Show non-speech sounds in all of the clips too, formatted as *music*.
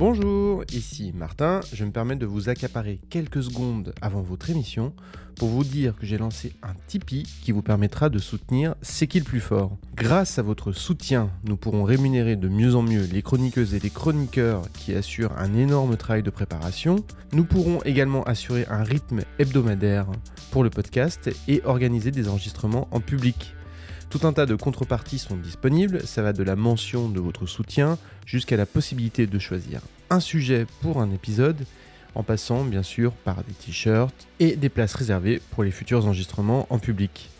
Bonjour, ici Martin. Je me permets de vous accaparer quelques secondes avant votre émission pour vous dire que j'ai lancé un Tipeee qui vous permettra de soutenir C'est qui le plus fort. Grâce à votre soutien, nous pourrons rémunérer de mieux en mieux les chroniqueuses et les chroniqueurs qui assurent un énorme travail de préparation. Nous pourrons également assurer un rythme hebdomadaire pour le podcast et organiser des enregistrements en public. Tout un tas de contreparties sont disponibles, ça va de la mention de votre soutien jusqu'à la possibilité de choisir un sujet pour un épisode, en passant bien sûr par des t-shirts et des places réservées pour les futurs enregistrements en public.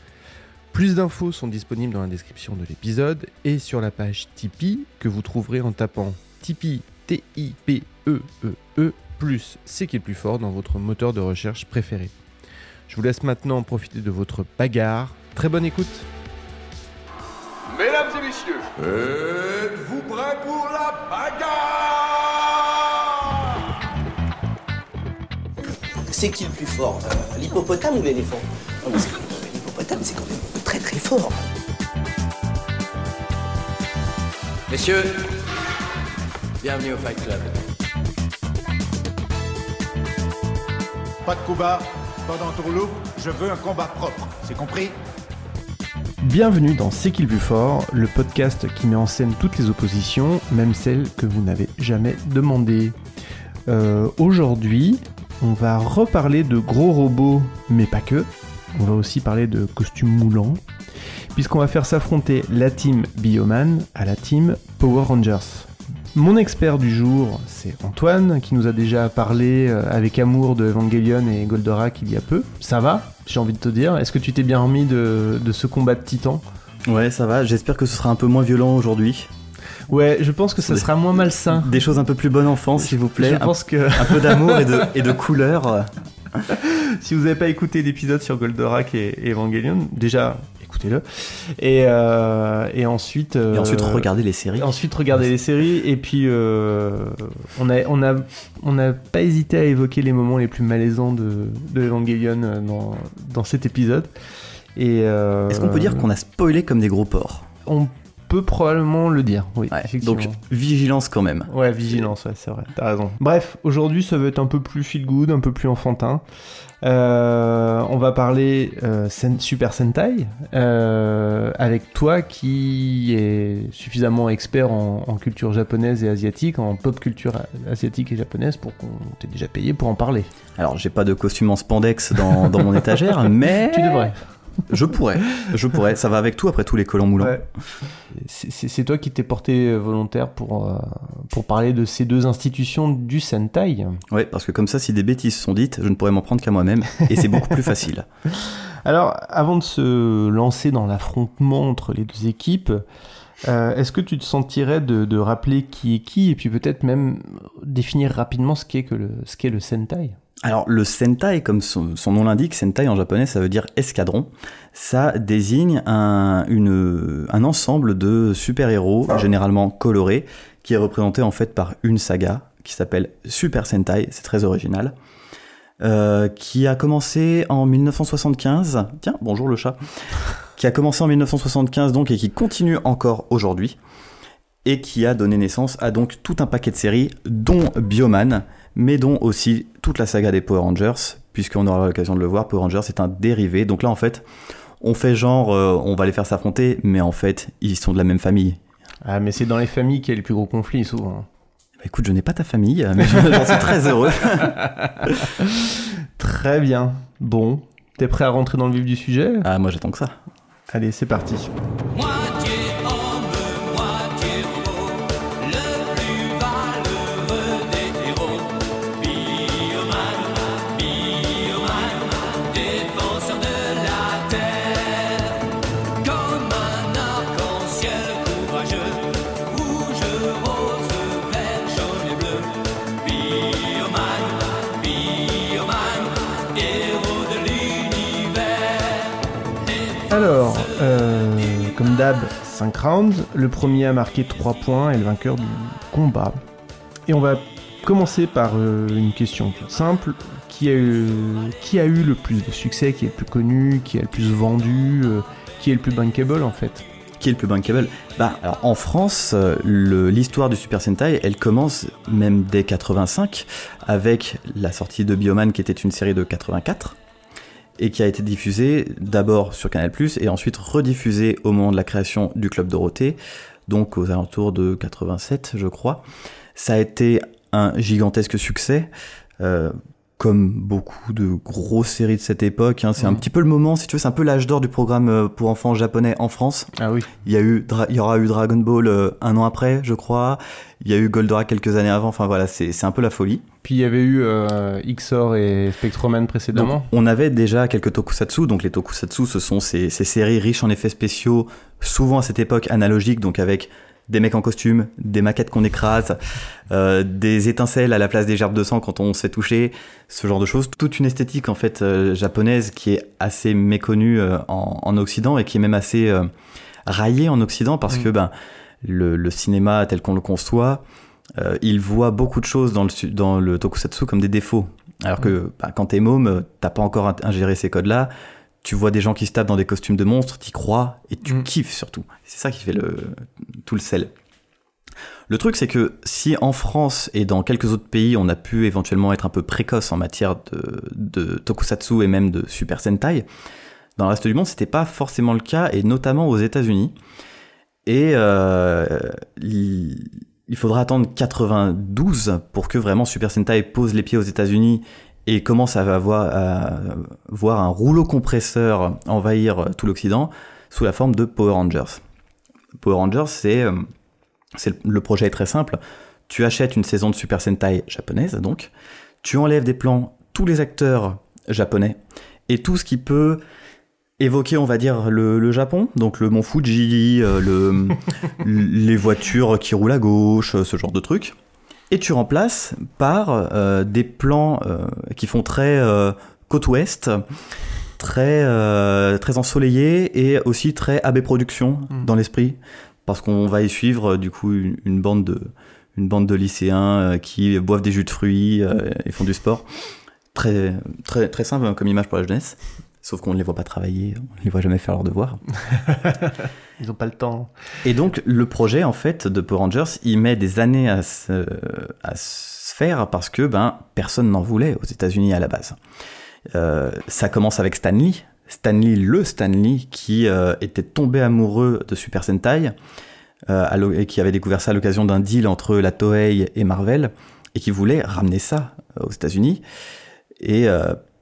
Plus d'infos sont disponibles dans la description de l'épisode et sur la page Tipeee que vous trouverez en tapant Tipeee T-I-P-E-E-E E plus c'est qui est le plus fort dans votre moteur de recherche préféré. Je vous laisse maintenant profiter de votre bagarre. Très bonne écoute messieurs, êtes-vous prêts pour la bagarre? C'est qui le plus fort? Euh, L'hippopotame ou l'éléphant? Non, parce que L'hippopotame, c'est quand même très très fort. Messieurs, bienvenue au Fight Club. Pas de combat, pas d'entourloupe, je veux un combat propre. C'est compris? Bienvenue dans C'est qui le plus fort, le podcast qui met en scène toutes les oppositions, même celles que vous n'avez jamais demandées. Euh, Aujourd'hui, on va reparler de gros robots, mais pas que. On va aussi parler de costumes moulants, puisqu'on va faire s'affronter la team Bioman à la team Power Rangers. Mon expert du jour, c'est Antoine, qui nous a déjà parlé euh, avec amour de Evangelion et Goldorak il y a peu. Ça va? J'ai envie de te dire. Est-ce que tu t'es bien remis de, de ce combat de titans Ouais, ça va. J'espère que ce sera un peu moins violent aujourd'hui. Ouais, je pense que ça sera moins malsain. Des choses un peu plus bon enfant, s'il vous plaît. Je Un- pense que un, peu d'amour et de, et de couleur. *laughs* si vous n'avez pas écouté l'épisode sur Goldorak et, et Evangelion, déjà écoutez-le. Et, euh, et ensuite. Et ensuite, euh, regardez les séries. Ensuite, regardez les séries et puis euh, on a on a on n'a pas hésité à évoquer les moments les plus malaisants de, de Evangelion euh, dans, dans cet épisode. Et euh, Est-ce qu'on peut dire qu'on a spoilé comme des gros porcs? On peut probablement le dire. Oui, Ouais. Donc, vigilance quand même. Ouais, vigilance, ouais, c'est vrai, t'as raison. Bref, aujourd'hui, ça va être un peu plus feel good, un peu plus enfantin. Euh, on va parler euh, Sen- Super Sentai euh, avec toi qui est suffisamment expert en, en culture japonaise et asiatique, en pop culture asiatique et japonaise pour qu'on t'ait déjà payé pour en parler. Alors, j'ai pas de costume en spandex dans, dans mon *laughs* étagère, mais. Tu devrais. Je pourrais. Je pourrais. Ça va avec tout après tous les collants moulants. Ouais. C'est toi qui t'es porté volontaire pour, euh, pour parler de ces deux institutions du Sentai. Ouais, parce que comme ça, si des bêtises sont dites, je ne pourrais m'en prendre qu'à moi-même. Et c'est beaucoup plus facile. *laughs* Alors, avant de se lancer dans l'affrontement entre les deux équipes, euh, est-ce que tu te sentirais de, de rappeler qui est qui et puis peut-être même définir rapidement ce qu'est que le, ce qu'est le Sentai? Alors, le Sentai, comme son, nom l'indique, Sentai en japonais, ça veut dire escadron. Ça désigne un ensemble de super-héros, généralement colorés, qui est représenté en fait par une saga qui s'appelle Super Sentai, c'est très original, euh, qui a commencé en 1975. Tiens, bonjour le chat. Qui a commencé en 1975 donc et qui continue encore aujourd'hui et qui a donné naissance à donc tout un paquet de séries, dont Bioman, mais dont aussi toute la saga des Power Rangers, puisqu'on aura l'occasion de le voir, Power Rangers est un dérivé. Donc là, en fait, on fait genre, euh, on va les faire s'affronter, mais en fait, ils sont de la même famille. Ah, mais c'est dans les familles qu'il y a les plus gros conflits souvent. Bah, écoute, je n'ai pas ta famille, mais j'en suis très heureux. *laughs* Très bien. Bon, t'es prêt à rentrer dans le vif du sujet? Ah, moi j'attends que ça. Allez, c'est parti. Comme d'hab, 5 rounds. Le premier a marqué 3 points et le vainqueur du combat. Et on va commencer par euh, une question toute simple. Qui a, eu, le plus de succès, qui est le plus connu, qui a le plus vendu, euh, qui est le plus bankable en fait? Qui est le plus bankable? Bah, en France, euh, l'histoire du Super Sentai, elle commence même dès 85 avec la sortie de Bioman qui était une série de 84 et qui a été diffusée d'abord sur Canal+ et ensuite rediffusée au moment de la création du Club Dorothée, donc aux alentours de 87, je crois. Ça a été un gigantesque succès. euh, comme beaucoup de grosses séries de cette époque, hein. c'est un petit peu le moment, si tu veux, c'est un peu l'âge d'or du programme euh, pour enfants japonais en France. Ah oui. Il y a eu, il y aura eu Dragon Ball euh, un an après, je crois. Il y a eu Goldorak quelques années avant. Enfin voilà, c'est c'est un peu la folie. Puis il y avait eu euh, XOR et Spectroman précédemment. Donc, on avait déjà quelques tokusatsu. Donc les tokusatsu, ce sont ces, ces séries riches en effets spéciaux, souvent à cette époque analogiques, donc avec des mecs en costume, des maquettes qu'on écrase, euh, des étincelles à la place des gerbes de sang quand on se fait toucher, ce genre de choses. Toute une esthétique en fait euh, japonaise qui est assez méconnue euh, en, en Occident et qui est même assez raillée en Occident parce que ben le, le cinéma tel qu'on le conçoit, il voit beaucoup de choses dans le, dans le tokusatsu comme des défauts. Alors que bah, quand t'es môme, t'as pas encore ingéré ces codes-là. Tu vois des gens qui se tapent dans des costumes de monstres, t'y crois et tu Mm. kiffes surtout. C'est ça qui fait le, tout le sel. Le truc, c'est que si en France et dans quelques autres pays, on a pu éventuellement être un peu précoce en matière de, de tokusatsu et même de super sentai, dans le reste du monde, c'était pas forcément le cas, et notamment aux États-Unis. Et euh, il, il faudra attendre 92 pour que vraiment Super Sentai pose les pieds aux États-Unis et commence à avoir à voir un rouleau compresseur envahir tout l'Occident sous la forme de Power Rangers. Power Rangers, c'est euh, le projet est très simple. Tu achètes une saison de Super Sentai japonaise, donc tu enlèves des plans tous les acteurs japonais et tout ce qui peut évoquer, on va dire, le, le Japon, donc le mont Fuji, euh, le, *laughs* les voitures qui roulent à gauche, euh, ce genre de trucs. Et tu remplaces par euh, des plans euh, qui font très euh, côte ouest, très, très ensoleillés et aussi très AB Productions Mm. dans l'esprit, parce qu'on va y suivre du coup une, une bande de une bande de lycéens qui boivent des jus de fruits et font du sport. Très, très, très simple hein, comme image pour la jeunesse. Sauf qu'on ne les voit pas travailler, on ne les voit jamais faire leurs devoirs. *laughs* Ils ont pas le temps. Et donc, le projet, en fait, de Power Rangers, il met des années à se, à se faire parce que ben, personne n'en voulait aux États-Unis à la base. Euh, ça commence avec Stan Lee. Stan Lee, le Stan Lee, qui euh, était tombé amoureux de Super Sentai euh, et qui avait découvert ça à l'occasion d'un deal entre la Toei et Marvel et qui voulait ramener ça aux États-Unis. Et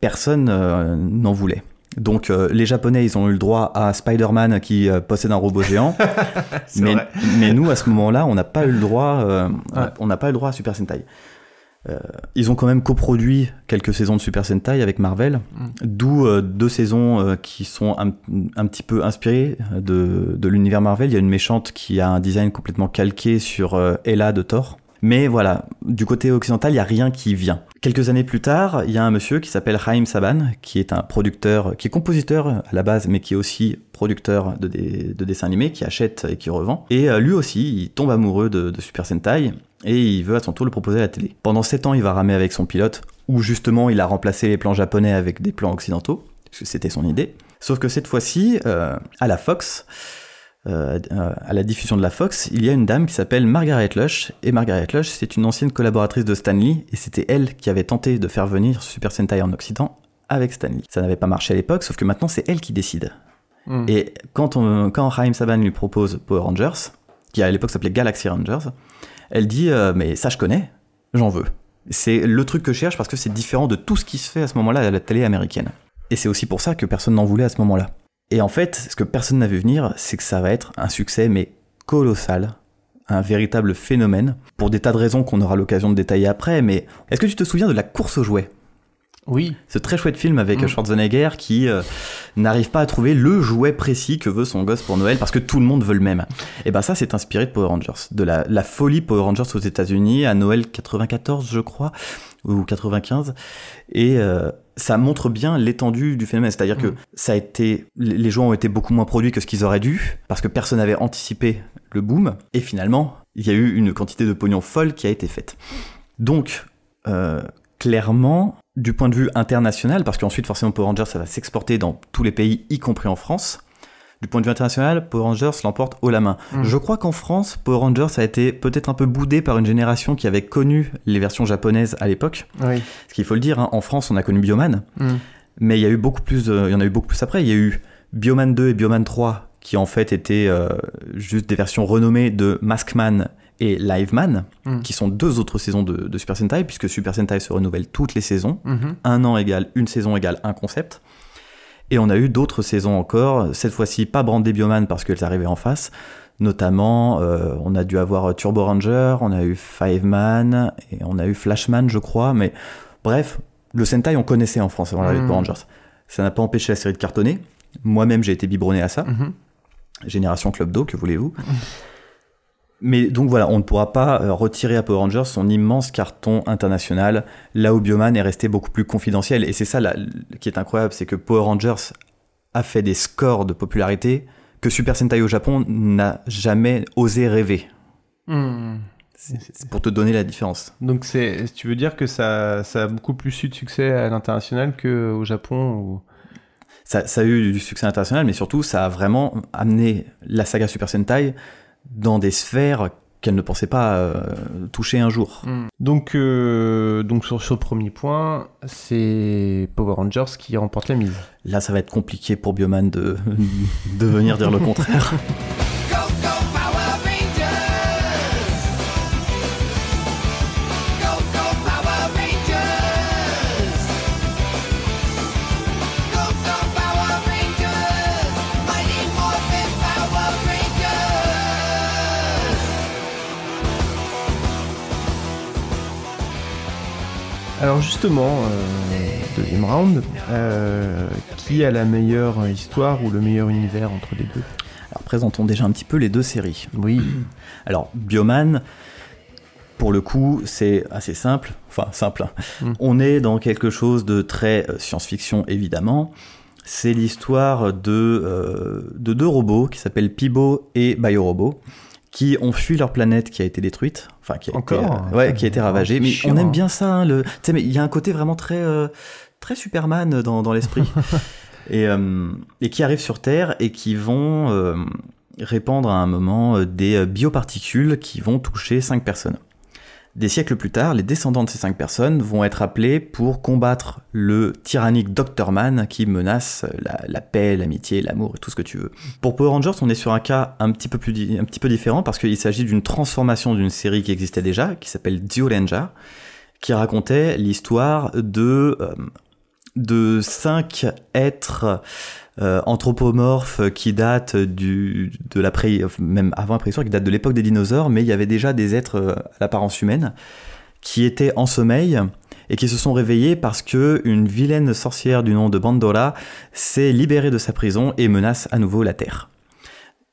personne n'en voulait. Donc euh, les Japonais, ils ont eu le droit à Spider-Man qui euh, possède un robot géant. *laughs* Mais, nous, à ce moment-là, on n'a pas eu le droit, euh, Ouais. on n'a pas eu le droit à Super Sentai. Ils ont quand même coproduit quelques saisons de Super Sentai avec Marvel, Mm. d'où deux saisons qui sont un, un petit peu inspirées de, de l'univers Marvel. Il y a une méchante qui a un design complètement calqué sur Ella de Thor. Mais voilà, du côté occidental, il n'y a rien qui vient. Quelques années plus tard, il y a un monsieur qui s'appelle Chaim Saban, qui est un producteur, qui est compositeur à la base, mais qui est aussi producteur de, des- de dessins animés, qui achète et qui revend. Et euh, lui aussi, il tombe amoureux de, de Super Sentai, et il veut à son tour le proposer à la télé. Pendant 7 ans, il va ramer avec son pilote, où justement il a remplacé les plans japonais avec des plans occidentaux, parce que c'était son idée. Sauf que cette fois-ci, euh, à la Fox, euh, euh, à la diffusion de la Fox, il y a une dame qui s'appelle Margaret Lush, et Margaret Lush, c'est une ancienne collaboratrice de Stan Lee, et c'était elle qui avait tenté de faire venir Super Sentai en Occident avec Stan Lee. Ça n'avait pas marché à l'époque, sauf que maintenant c'est elle qui décide. Mm. Et quand, on, quand Raheem Saban lui propose Power Rangers, qui à l'époque s'appelait Galaxy Rangers, elle dit euh, Mais ça, je connais, j'en veux. C'est le truc que je cherche parce que c'est différent de tout ce qui se fait à ce moment-là à la télé américaine. Et c'est aussi pour ça que personne n'en voulait à ce moment-là. Et en fait, ce que personne n'a vu venir, c'est que ça va être un succès, mais colossal, un véritable phénomène, pour des tas de raisons qu'on aura l'occasion de détailler après. Mais est-ce que tu te souviens de la course aux jouets? Oui. ce très chouette film avec Mm. Schwarzenegger qui euh, n'arrive pas à trouver le jouet précis que veut son gosse pour Noël parce que tout le monde veut le même. Et ben ça, c'est inspiré de Power Rangers, de la, la folie Power Rangers aux États-Unis à Noël 94, je crois, ou 95. Et euh, ça montre bien l'étendue du phénomène. C'est-à-dire que ça a été, les joueurs ont été beaucoup moins produits que ce qu'ils auraient dû, parce que personne n'avait anticipé le boom. Et finalement, il y a eu une quantité de pognon folle qui a été faite. Donc, euh, clairement, du point de vue international, parce qu'ensuite forcément Power Rangers ça va s'exporter dans tous les pays, y compris en France. Du point de vue international, Power Rangers l'emporte haut la main. Mm. Je crois qu'en France, Power Rangers a été peut-être un peu boudé par une génération qui avait connu les versions japonaises à l'époque. Oui. Ce qu'il faut le dire, hein, en France, on a connu Bioman, Mm. mais il y a eu beaucoup plus, de- il y en a eu beaucoup plus après. Il y a eu Bioman 2 et Bioman 3 qui en fait étaient euh, juste des versions renommées de Maskman et Liveman, Mm. qui sont deux autres saisons de, de Super Sentai, puisque Super Sentai se renouvelle toutes les saisons. Mhm. Un an égale une saison égale un concept. Et on a eu d'autres saisons encore, cette fois-ci pas brandées Bioman parce qu'elles arrivaient en face. Notamment, euh, on a dû avoir Turbo Ranger, on a eu Fiveman, et on a eu Flashman, je crois. Mais bref, le Sentai, on connaissait en France avant l'arrivée de Mm. Power Rangers. Ça n'a pas empêché la série de cartonner. Moi-même, j'ai été biberonné à ça. Mhm. Génération Club d'eau, que voulez-vous *laughs* Mais donc voilà, on ne pourra pas euh, retirer à Power Rangers son immense carton international, là où Bioman est resté beaucoup plus confidentiel. Et c'est ça là, qui est incroyable, c'est que Power Rangers a fait des scores de popularité que Super Sentai au Japon n'a jamais osé rêver. Mm. C'est pour te donner la différence. Donc tu veux dire que ça, ça a beaucoup plus eu de succès à l'international qu'au Japon ou... Ça, ça a eu du succès international, mais surtout, ça a vraiment amené la saga Super Sentai dans des sphères qu'elle ne pensait pas euh, toucher un jour. Donc, euh, donc sur ce premier point, c'est Power Rangers qui remporte la mise. Là, ça va être compliqué pour Bioman de, *laughs* de venir dire le contraire. *laughs* justement, euh, deuxième round, euh, qui a la meilleure histoire ou le meilleur univers entre les deux? Alors, présentons déjà un petit peu les deux séries. Oui. *clears throat* Alors, Bioman, pour le coup, c'est assez simple. Enfin, simple. hein. Mm. On est dans quelque chose de très euh, science-fiction, évidemment. C'est l'histoire de, euh, de deux robots qui s'appellent Pibo et Biorobo, qui ont fui leur planète qui a été détruite. Enfin, qui a Encore été, euh, ouais, qui a été ravagée. Mais chiant, on aime hein. bien ça. hein, le... Tu sais, mais il y a un côté vraiment très, euh, très Superman dans, dans l'esprit. *laughs* et, euh, et qui arrivent sur Terre et qui vont euh, répandre à un moment des bioparticules qui vont toucher cinq personnes. Des siècles plus tard, les descendants de ces cinq personnes vont être appelés pour combattre le tyrannique Dr. Man qui menace la, paix, l'amitié, l'amour et tout ce que tu veux. Pour Power Rangers, on est sur un cas un petit peu, différent parce qu'il s'agit d'une transformation d'une série qui existait déjà, qui s'appelle Zyuranger, qui racontait l'histoire de, euh, de cinq êtres euh, anthropomorphes qui datent du, de la même avant la préhistoire, qui datent de l'époque des dinosaures, mais il y avait déjà des êtres euh, à l'apparence humaine qui étaient en sommeil et qui se sont réveillés parce que une vilaine sorcière du nom de Bandora s'est libérée de sa prison et menace à nouveau la Terre.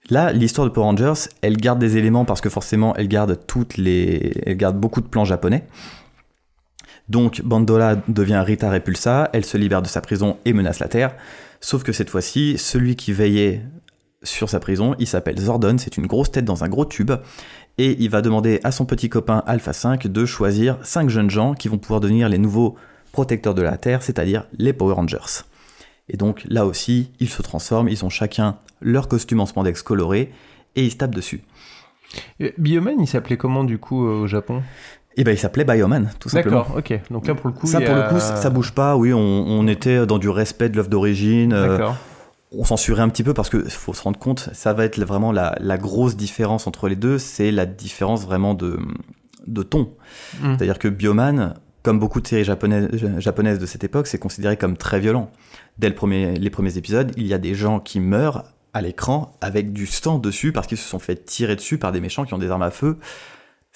Là, l'histoire de Power Rangers, elle garde des éléments parce que forcément, elle garde toutes les, elle garde beaucoup de plans japonais. Donc, Bandola devient Rita Repulsa, elle se libère de sa prison et menace la Terre. Sauf que cette fois-ci, celui qui veillait sur sa prison, il s'appelle Zordon, c'est une grosse tête dans un gros tube, et il va demander à son petit copain Alpha 5 de choisir 5 jeunes gens qui vont pouvoir devenir les nouveaux protecteurs de la Terre, c'est-à-dire les Power Rangers. Et donc là aussi, ils se transforment, ils ont chacun leur costume en spandex coloré, et ils se tapent dessus. Euh, Bioman, il s'appelait comment du coup euh, au Japon? Et ben il s'appelait Bioman, tout simplement. D'accord, ok. Donc là pour le coup, Ça pour a- le coup, ça ça bouge pas, oui, on, on était dans du respect de l'œuvre d'origine. euh, on censurait un petit peu parce que faut se rendre compte, ça va être vraiment la, la grosse différence entre les deux, c'est la différence vraiment de, de ton. Mm. C'est-à-dire que Bioman, comme beaucoup de séries japonaises, japonaises de cette époque, c'est considéré comme très violent. Dès le premier, les premiers épisodes, il y a des gens qui meurent à l'écran avec du sang dessus parce qu'ils se sont fait tirer dessus par des méchants qui ont des armes à feu.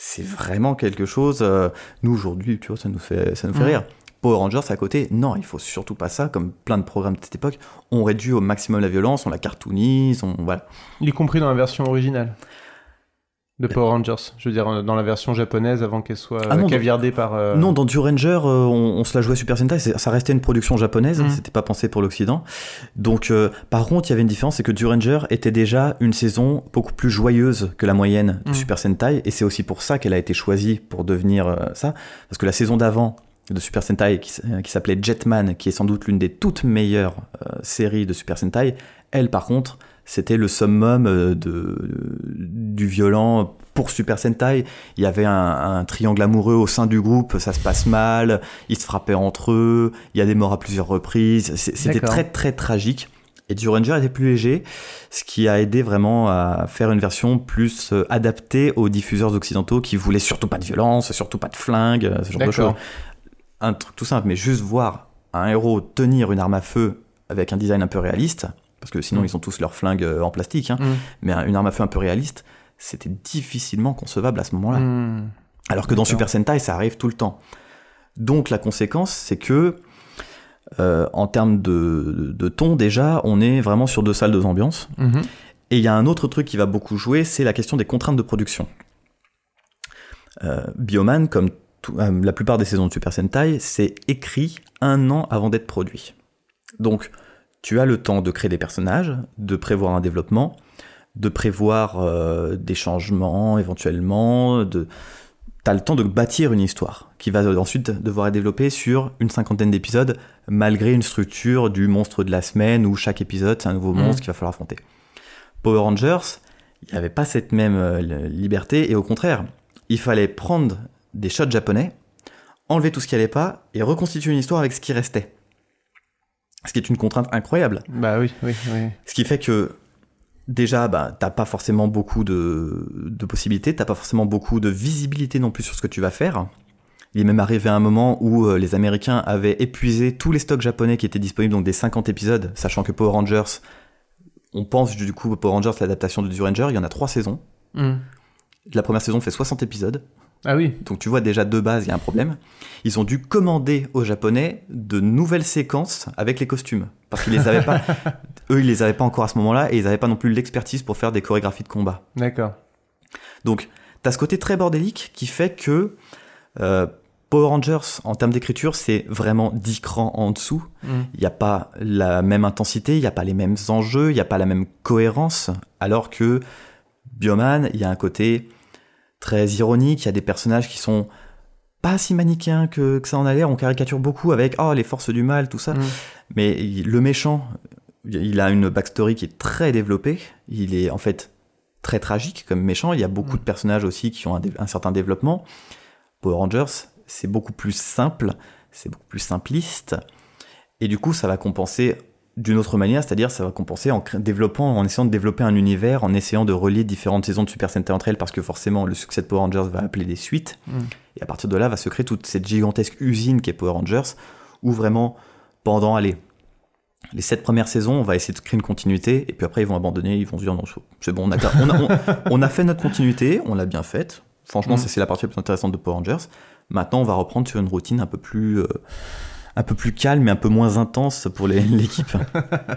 C'est vraiment quelque chose. euh, nous aujourd'hui, tu vois, ça nous fait, ça nous fait rire. Power Rangers à côté, non, il faut surtout pas ça. Comme plein de programmes de cette époque, on réduit au maximum la violence, on la cartoonise, on voilà. Y compris dans la version originale. De Power Rangers. Je veux dire, euh, dans la version japonaise, avant qu'elle soit Ah non, caviardée par. euh, Non, dans Duranger, euh, on, on se la jouait Super Sentai, ça restait une production japonaise, Mhm. c'était pas pensé pour l'Occident. Donc, euh, par contre, il y avait une différence, c'est que Duranger était déjà une saison beaucoup plus joyeuse que la moyenne de Mhm. Super Sentai, et c'est aussi pour ça qu'elle a été choisie pour devenir ça, parce que la saison d'avant de Super Sentai, qui, s'appelait Jetman, qui est sans doute l'une des toutes meilleures séries de Super Sentai, elle, par contre, c'était le summum euh, de, du violent pour Super Sentai. Il y avait un, un triangle amoureux au sein du groupe, ça se passe mal, ils se frappaient entre eux, il y a des morts à plusieurs reprises, c'était très très tragique. Et Duranger était plus léger, ce qui a aidé vraiment à faire une version plus euh, adaptée aux diffuseurs occidentaux qui voulaient surtout pas de violence, surtout pas de flingue, euh, ce genre de choses. Un truc tout simple, mais juste voir un héros tenir une arme à feu avec un design un peu réaliste, parce que sinon Mm. ils ont tous leurs flingues euh, en plastique, hein, Mm. mais un- une arme à feu un peu réaliste, c'était difficilement concevable à ce moment-là. Hmm. Alors que dans. Super Sentai, ça arrive tout le temps. Donc la conséquence, c'est que euh, en termes de, de ton, déjà, on est vraiment sur deux salles, deux ambiances. Mhm. Et il y a un autre truc qui va beaucoup jouer, c'est la question des contraintes de production. Euh, Bioman, comme tout- euh, la plupart des saisons de Super Sentai, c'est écrit un an avant d'être produit. Donc, tu as le temps de créer des personnages, de prévoir un développement, de prévoir euh, des changements éventuellement, de... tu as le temps de bâtir une histoire qui va ensuite devoir être développée sur une cinquantaine d'épisodes, malgré une structure du monstre de la semaine où chaque épisode c'est un nouveau Mhm. monstre qu'il va falloir affronter. Power Rangers, il n'y avait pas cette même euh, liberté et au contraire, il fallait prendre des shots japonais, enlever tout ce qui allait pas et reconstituer une histoire avec ce qui restait. Ce qui est une contrainte incroyable. Bah oui, oui, oui. Ce qui fait que déjà, bah, t'as pas forcément beaucoup de, de possibilités, t'as pas forcément beaucoup de visibilité non plus sur ce que tu vas faire. Il est même arrivé à un moment où euh, les Américains avaient épuisé tous les stocks japonais qui étaient disponibles, donc des 50 épisodes, sachant que Power Rangers, on pense du coup Power Rangers, l'adaptation de Duranger, il y en a trois saisons. Hmm. La première saison fait 60 épisodes, Ah oui. donc tu vois déjà de base, il y a un problème. Ils ont dû commander aux Japonais de nouvelles séquences avec les costumes. Parce qu'ils les avaient pas. *laughs* Eux, ils les avaient pas encore à ce moment-là et ils avaient pas non plus l'expertise pour faire des chorégraphies de combat. D'accord. Donc, t'as ce côté très bordélique qui fait que euh, Power Rangers, en termes d'écriture, c'est vraiment 10 crans en dessous. Hmm. Il n'y a pas la même intensité, il n'y a pas les mêmes enjeux, il n'y a pas la même cohérence. Alors que Bioman, il y a un côté très ironique, il y a des personnages qui sont pas si manichéens que, que ça en a l'air. On caricature beaucoup avec oh, les forces du mal, tout ça. Mm. Mais le méchant, il a une backstory qui est très développée. Il est en fait très tragique comme méchant. Il y a beaucoup de personnages aussi qui ont un, un certain développement. Power Rangers, c'est beaucoup plus simple, c'est beaucoup plus simpliste. Et du coup, ça va compenser d'une autre manière, c'est-à-dire ça va compenser en développant, en essayant de développer un univers, en essayant de relier différentes saisons de Super Sentai entre elles, parce que forcément le succès de Power Rangers va appeler des suites. Mm. Et à partir de là, va se créer toute cette gigantesque usine qu'est Power Rangers, où vraiment, pendant, allez, les sept premières saisons, on va essayer de créer une continuité, et puis après ils vont abandonner, ils vont se dire non, c'est bon, on a, on a, on- *laughs* on a fait notre continuité, on l'a bien faite. Franchement, Mm. ça, c'est la partie la plus intéressante de Power Rangers. Maintenant, on va reprendre sur une routine un peu plus, euh, un peu plus calme et un peu moins intense pour *laughs* l'équipe.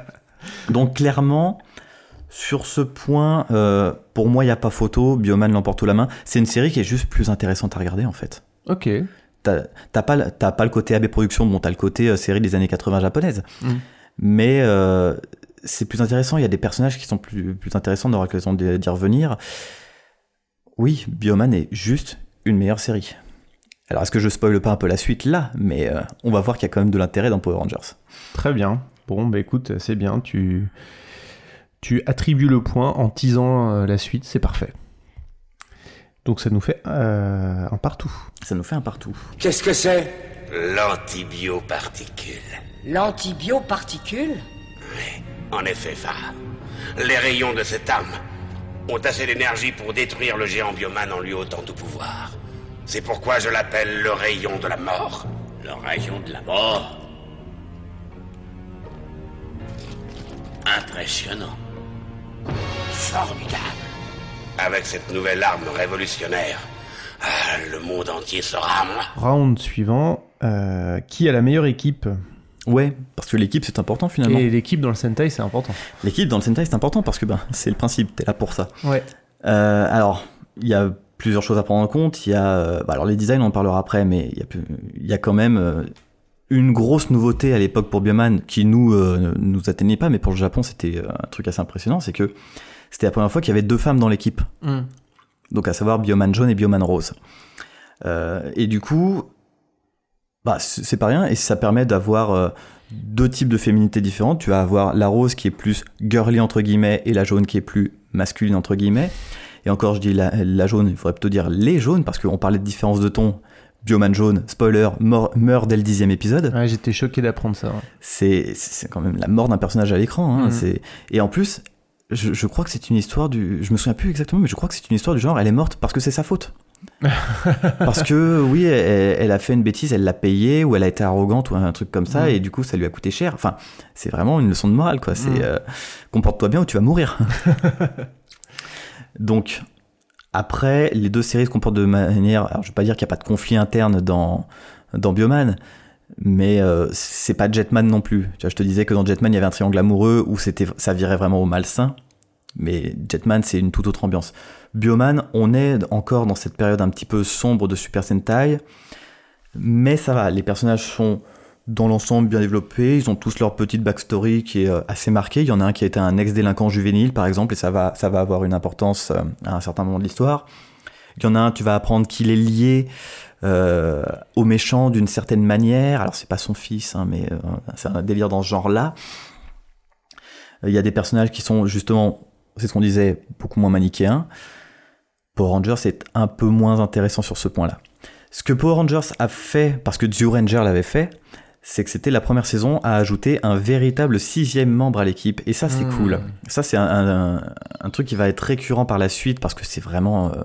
*laughs* Donc clairement, sur ce point, euh, pour moi, il n'y a pas photo. Bioman l'emporte tout la main. C'est une série qui est juste plus intéressante à regarder en fait. Ok. T'as pas, pas le côté AB Production, bon, t'as le côté euh, série des années 80 japonaise. Mm. Mais euh, c'est plus intéressant. Il y a des personnages qui sont plus, plus intéressants, on aura l'occasion d'y revenir. Oui, Bioman est juste une meilleure série. Alors, est-ce que je spoile pas un peu la suite là Mais euh, on va voir qu'il y a quand même de l'intérêt dans Power Rangers. Très bien. Bon, bah écoute, c'est bien. Tu, tu attribues le point en teasant euh, la suite, c'est parfait. Donc ça nous fait euh, un partout. Ça nous fait un partout. Qu'est-ce que c'est? L'antibioparticule. L'antibioparticule? En effet. Les rayons de cette arme ont assez d'énergie pour détruire le géant bioman en lui ôtant tout pouvoir. C'est pourquoi je l'appelle le rayon de la mort. Le rayon de la mort Impressionnant. Formidable. Avec cette nouvelle arme révolutionnaire, ah, le monde entier sera à moi. Round suivant. euh, qui a la meilleure équipe? Ouais, parce que l'équipe c'est important finalement. Et l'équipe dans le Sentai, c'est important. L'équipe dans le Sentai c'est important parce que ben, c'est le principe, t'es là pour ça. Ouais. Euh, alors, il y a plusieurs choses à prendre en compte. Il y a, euh, bah, alors les designs, on en parlera après, mais il y a, plus- il y a quand même euh, une grosse nouveauté à l'époque pour Bioman qui nous euh, ne nous atteignait pas, mais pour le Japon, c'était euh, un truc assez impressionnant, c'est que c'était la première fois qu'il y avait deux femmes dans l'équipe. Mm. Donc à savoir Bioman jaune et Bioman rose. Euh, et du coup, bah, c'est pas rien, et ça permet d'avoir euh, deux types de féminité différentes. Tu vas avoir la rose qui est plus girly entre guillemets et la jaune qui est plus masculine entre guillemets. Et encore, je dis la, la jaune, il faudrait plutôt dire les jaunes parce qu'on parlait de différence de ton. Bioman jaune, spoiler, mort- meurt dès le dixième épisode. Ouais, J'étais choqué d'apprendre ça. ouais. C'est c'est quand même la mort d'un personnage à l'écran. hein. Mhm. C'est- Et en plus, je, je crois que c'est une histoire du. Je me souviens plus exactement, mais je crois que c'est une histoire du genre. Elle est morte parce que c'est sa faute. *laughs* parce que oui, elle, elle a fait une bêtise, elle l'a payé ou elle a été arrogante ou un truc comme ça Mhm. et du coup ça lui a coûté cher. Enfin, c'est vraiment une leçon de morale quoi. C'est Mhm. euh, comporte-toi bien ou tu vas mourir. *laughs* Donc après, les deux séries se comportent de manière. Alors je vais pas dire qu'il n'y a pas de conflit interne dans dans Bioman, mais euh, c'est pas Jetman non plus. Je te disais que dans Jetman il y avait un triangle amoureux où ça virait vraiment au malsain. Mais Jetman, c'est une toute autre ambiance. Bioman, on est encore dans cette période un petit peu sombre de Super Sentai, mais ça va, les personnages sont dans l'ensemble bien développés, ils ont tous leur petite backstory qui est euh, assez marquée. Il y en a un qui a été un ex-délinquant juvénile, par exemple, et ça va, ça va avoir une importance euh, à un certain moment de l'histoire. Il y en a un, tu vas apprendre qu'il est lié euh, au méchant d'une certaine manière. Alors, c'est pas son fils, hein, mais euh, c'est un délire dans ce genre-là. Il y a des personnages qui sont justement, c'est ce qu'on disait, beaucoup moins manichéens. Power Rangers est un peu moins intéressant sur ce point-là. Ce que Power Rangers a fait, parce que Zio Ranger l'avait fait, c'est que c'était la première saison à ajouter un véritable sixième membre à l'équipe. Et ça, c'est Mmh. cool. Ça, c'est un, un- un truc qui va être récurrent par la suite parce que c'est vraiment, euh,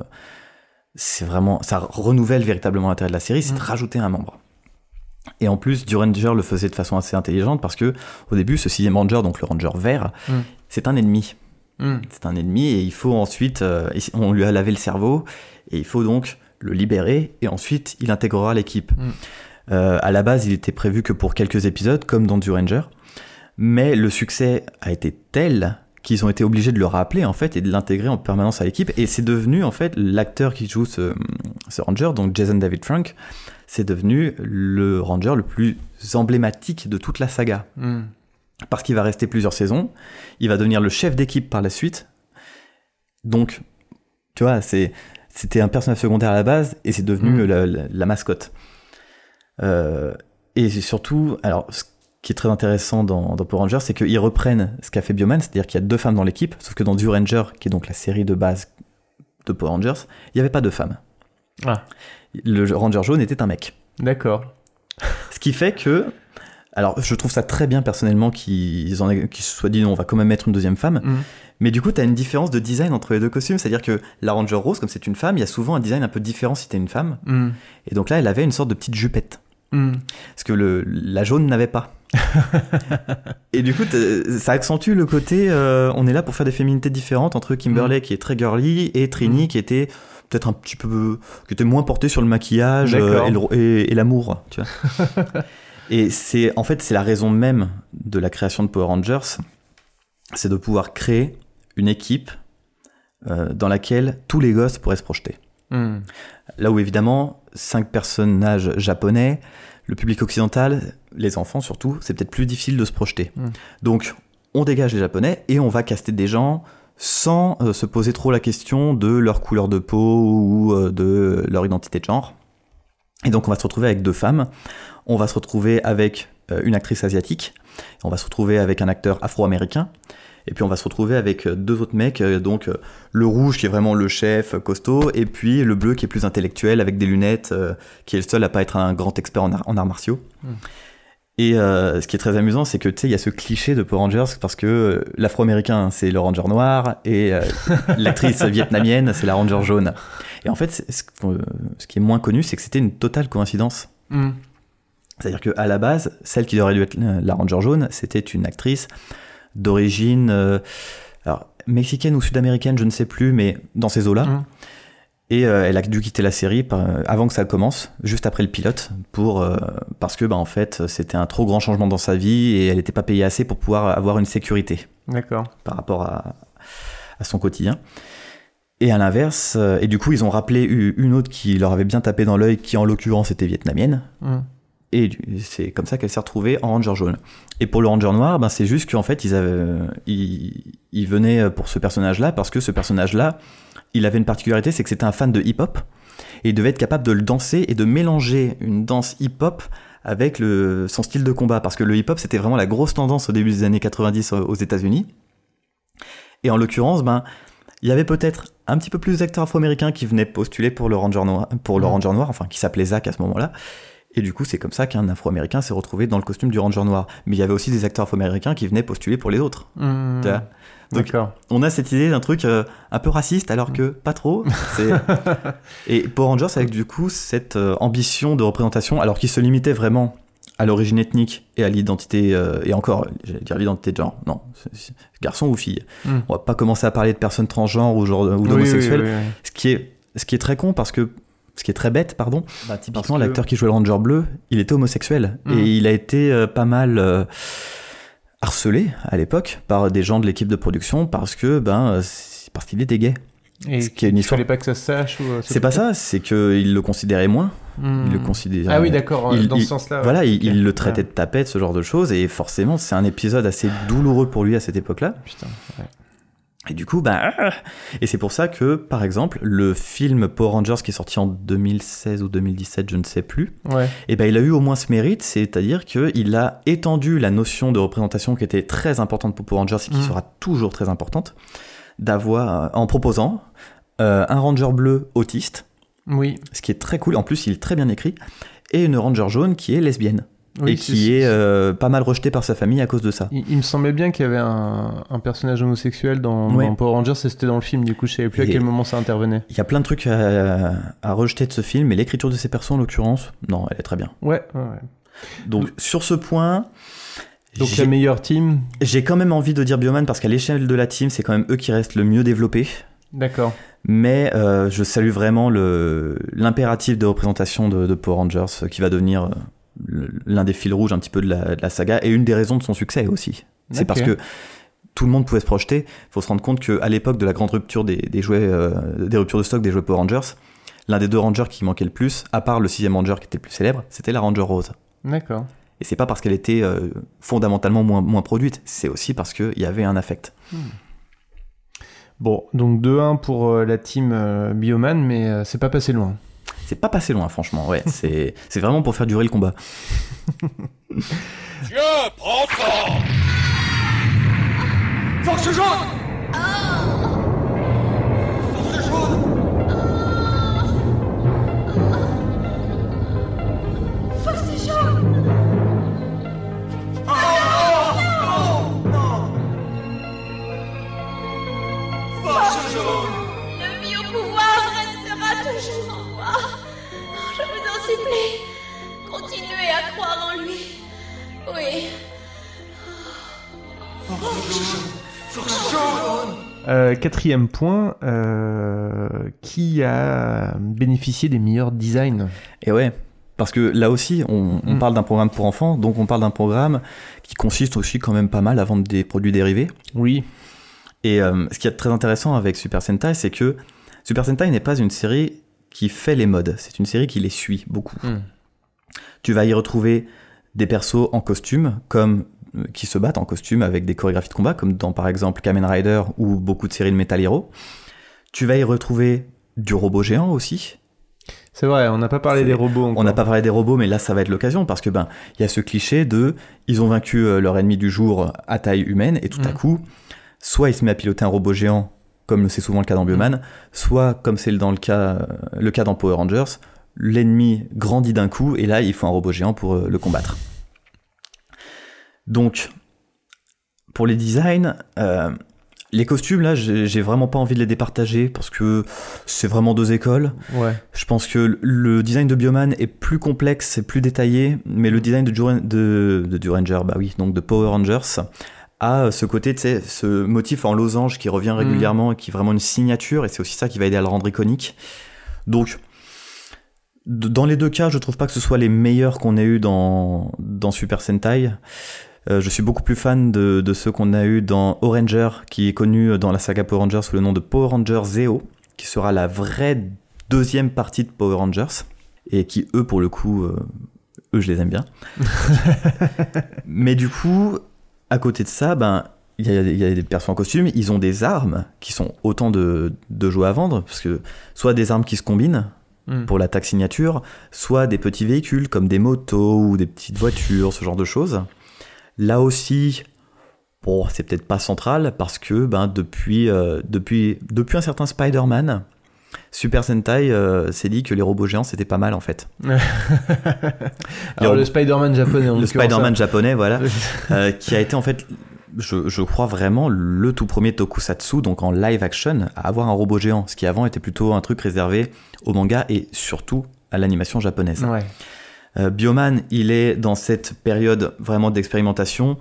c'est vraiment, ça renouvelle véritablement l'intérêt de la série, c'est de rajouter un membre. Et en plus, Ranger le faisait de façon assez intelligente parce que au début, ce sixième ranger, donc le ranger vert, Mm. c'est un ennemi. C'est un ennemi et il faut ensuite, euh, on lui a lavé le cerveau et il faut donc le libérer et ensuite il intégrera l'équipe. Euh, à la base, il était prévu que pour quelques épisodes, comme dans Ranger, mais le succès a été tel qu'ils ont été obligés de le rappeler en fait et de l'intégrer en permanence à l'équipe. Et c'est devenu en fait l'acteur qui joue ce, ce ranger donc Jason David Frank c'est devenu le ranger le plus emblématique de toute la saga. Mm. parce qu'il va rester plusieurs saisons il va devenir le chef d'équipe par la suite. Donc tu vois c'est c'était un personnage secondaire à la base et c'est devenu Mm. la, la- la mascotte et c'est surtout alors ce qui est très intéressant dans, dans Power Rangers, c'est qu'ils reprennent ce qu'a fait Bioman, c'est-à-dire qu'il y a deux femmes dans l'équipe, sauf que dans Du Ranger, qui est donc la série de base de Power Rangers, il n'y avait pas de femmes. Ah. Le Ranger jaune était un mec. D'accord. Ce qui fait que, alors je trouve ça très bien personnellement qu'ils en qu'ils se soient dit non, on va quand même mettre une deuxième femme. Mm. Mais du coup, tu as une différence de design entre les deux costumes, c'est-à-dire que la Ranger rose, comme c'est une femme, il y a souvent un design un peu différent si t'es une femme. Mm. Et donc là, elle avait une sorte de petite jupette. Mm. Parce que le, la jaune n'avait pas. *laughs* et du coup, ça accentue le côté, euh, on est là pour faire des féminités différentes entre Kimberley qui est très girly et Trini qui était peut-être un petit peu, qui était moins portée sur le maquillage euh, et l'amour, tu vois. *laughs* et c'est, en fait, c'est la raison même de la création de Power Rangers, c'est de pouvoir créer une équipe euh, dans laquelle tous les gosses pourraient se projeter. Là où évidemment, cinq personnages japonais, le public occidental, les enfants surtout, c'est peut-être plus difficile de se projeter. Mm. Donc, on dégage les japonais et on va caster des gens sans euh, se poser trop la question de leur couleur de peau ou euh, de leur identité de genre. Et donc, on va se retrouver avec deux femmes. On va se retrouver avec euh, une actrice asiatique. On va se retrouver avec un acteur afro-américain. Et puis on va se retrouver avec euh, deux autres mecs, euh, donc euh, le rouge qui est vraiment le chef costaud, et puis le bleu qui est plus intellectuel avec des lunettes, euh, qui est le seul à pas être un grand expert en, art- en arts martiaux. Mm. Et euh, ce qui est très amusant, c'est que tu sais, il y a ce cliché de Power Rangers parce que l'afro-américain c'est le ranger noir et euh, *laughs* l'actrice vietnamienne c'est la ranger jaune. Et en fait, ce, qui est moins connu, c'est que c'était une totale coïncidence. Mm. C'est-à-dire qu'à la base, celle qui aurait dû être la Ranger jaune, c'était une actrice d'origine euh, mexicaine ou sud-américaine, je ne sais plus, mais dans ces eaux-là. Mm. Et euh, elle a dû quitter la série par- euh, avant que ça commence, juste après le pilote, pour euh, parce que bah en fait c'était un trop grand changement dans sa vie et elle n'était pas payée assez pour pouvoir avoir une sécurité D'accord. par rapport à, à son quotidien. Et à l'inverse, et du coup, ils ont rappelé une autre qui leur avait bien tapé dans l'œil, qui en l'occurrence était vietnamienne. Mm. Et c'est comme ça qu'elle s'est retrouvée en Ranger jaune. Et pour le Ranger noir, ben, c'est juste qu'en fait, ils, avaient, ils, ils venaient pour ce personnage-là parce que ce personnage-là, il avait une particularité, c'est que c'était un fan de hip-hop. Et il devait être capable de le danser et de mélanger une danse hip-hop avec le, son style de combat. Parce que le hip-hop, c'était vraiment la grosse tendance au début des années 90 aux États-Unis. Et en l'occurrence, ben, il y avait peut-être un petit peu plus d'acteurs afro-américains qui venaient postuler pour le Ranger noir, pour le. Ranger noir, enfin qui s'appelait Zach à ce moment-là. Et du coup, c'est comme ça qu'un afro-américain s'est retrouvé dans le costume du Ranger noir. Mais il y avait aussi des acteurs afro-américains qui venaient postuler pour les autres. Mm. Tu vois? Donc, D'accord. on a cette idée d'un truc euh, un peu raciste, alors que pas trop. *laughs* Et Power Rangers avec du coup cette euh, ambition de représentation, alors qu'il se limitait vraiment à l'origine ethnique et à l'identité, euh, et encore, j'allais dire l'identité de genre, non, garçon ou fille. Mm. On va pas commencer à parler de personnes transgenres ou, genre, ou d'homosexuels, oui, oui, oui. Ce, qui est, ce qui est très con parce que. Ce qui est très bête, pardon. Bah, typiquement, que- l'acteur qui jouait le Ranger bleu, il était homosexuel. Mm. Et il a été euh, pas mal euh, harcelé à l'époque par des gens de l'équipe de production parce que ben euh, parce qu'il était gay. Et Ce qui est une il histoire. fallait pas que ça se sache ou, C'est pas ça, c'est qu'il le considérait moins. Il le considérait. Ah oui, d'accord, dans il- ce sens-là. Voilà, il, Ok. il le traitait Ouais. de tapette, ce genre de choses, et forcément, c'est un épisode assez douloureux pour lui à cette époque-là. Putain. ouais. Et du coup, bah, ah et c'est pour ça que, par exemple, le film Power Rangers qui est sorti en 2016 ou 2017, je ne sais plus, Ouais. et ben il a eu au moins ce mérite, c'est-à-dire qu'il a étendu la notion de représentation qui était très importante pour Power Rangers et qui Mm. sera toujours très importante, d'avoir, euh, en proposant euh, un Ranger bleu autiste, Oui. ce qui est très cool, en plus il est très bien écrit, et une Ranger jaune qui est lesbienne. Oui, et qui est euh, pas mal rejetée par sa famille à cause de ça. Il, il me semblait bien qu'il y avait un, un personnage homosexuel dans, Ouais. dans Power Rangers et c'était dans le film, du coup je savais plus à quel moment ça intervenait. Il y a plein de trucs à, à rejeter de ce film, mais l'écriture de ces persos en l'occurrence, non, elle est très bien. Ouais. Donc sur ce point, Donc j'ai- la meilleure team, j'ai quand même envie de dire Bioman parce qu'à l'échelle de la team, c'est quand même eux qui restent le mieux développés. d'accord. Mais euh, je salue vraiment l'impératif de représentation de, de Power Rangers qui va devenir euh, l'un des fils rouges un petit peu de la, de la saga et une des raisons de son succès aussi. C'est parce que tout le monde pouvait se projeter. Il faut se rendre compte qu'à l'époque de la grande rupture des, des jouets, euh, des ruptures de stock des jouets Power Rangers, l'un des deux Rangers qui manquait le plus, à part le sixième Ranger qui était le plus célèbre, c'était la Ranger Rose. D'accord. Et c'est pas parce qu'elle était euh, fondamentalement moins, moins produite, c'est aussi parce qu'il y avait un affect. Bon, donc 2-1 pour euh, la team Bioman, mais c'est pas passé loin. C'est pas passé loin, franchement. Ouais, c'est c'est vraiment pour faire durer le combat. Tiens, prends ça Force jaune Force à croire en lui. Oui. Force jaune Euh, quatrième point, euh, qui a bénéficié des meilleurs designs Et ouais, parce que là aussi, on, on Mm. parle d'un programme pour enfants, donc on parle d'un programme qui consiste aussi quand même pas mal à vendre des produits dérivés. Oui. Et euh, ce qui est très intéressant avec Super Sentai, c'est que Super Sentai n'est pas une série qui fait les modes, c'est une série qui les suit beaucoup. Mm. Tu vas y retrouver des persos en costume, comme euh, qui se battent en costume avec des chorégraphies de combat, comme dans par exemple Kamen Rider ou beaucoup de séries de Metal Hero. Tu vas y retrouver du robot géant aussi, C'est vrai, on n'a pas parlé des robots encore. on n'a pas parlé des robots, mais là, ça va être l'occasion parce que ben, il y a ce cliché de, ils ont vaincu euh, leur ennemi du jour à taille humaine et tout à Mm. coup, soit il se met à piloter un robot géant, comme c'est souvent le cas dans Bioman, soit comme c'est dans le cas, euh, le cas dans Power Rangers, l'ennemi grandit d'un coup et là, il faut un robot géant pour euh, le combattre. Donc, pour les designs, euh, les costumes là, j'ai vraiment pas envie de les départager parce que c'est vraiment deux écoles. Ouais. Je pense que le design de Bioman est plus complexe et plus détaillé, mais le design de, Dura- de, de Duranger, bah oui, donc de Power Rangers, a ce côté, tu sais, ce motif en losange qui revient régulièrement et qui est vraiment une signature, et c'est aussi ça qui va aider à le rendre iconique. Donc, dans les deux cas, je trouve pas que ce soit les meilleurs qu'on ait eu dans, dans Super Sentai. Euh, je suis beaucoup plus fan de, de ceux qu'on a eu dans Oranger, qui est connu dans la saga Power Rangers sous le nom de Power Ranger Zeo, qui sera la vraie deuxième partie de Power Rangers, et qui, eux, pour le coup, euh, eux, je les aime bien. *laughs* Mais du coup, à côté de ça, ben, il y, a, il y a des persos en costume, ils ont des armes qui sont autant de, de jouets à vendre, parce que soit des armes qui se combinent Mm. pour l'attaque signature, soit des petits véhicules comme des motos ou des petites voitures, ce genre de choses. Là aussi, bon, c'est peut-être pas central parce que ben, depuis, euh, depuis, depuis un certain Spider-Man, Super Sentai euh, s'est dit que les robots géants c'était pas mal en fait. *laughs* Alors le Spider-Man japonais, en le Spider-Man ça. japonais, voilà, *laughs* euh, qui a été en fait, je, je crois vraiment, le tout premier tokusatsu, donc en live action, à avoir un robot géant, ce qui avant était plutôt un truc réservé au manga et surtout à l'animation japonaise. Ouais. Euh, Bioman, il est dans cette période vraiment d'expérimentation.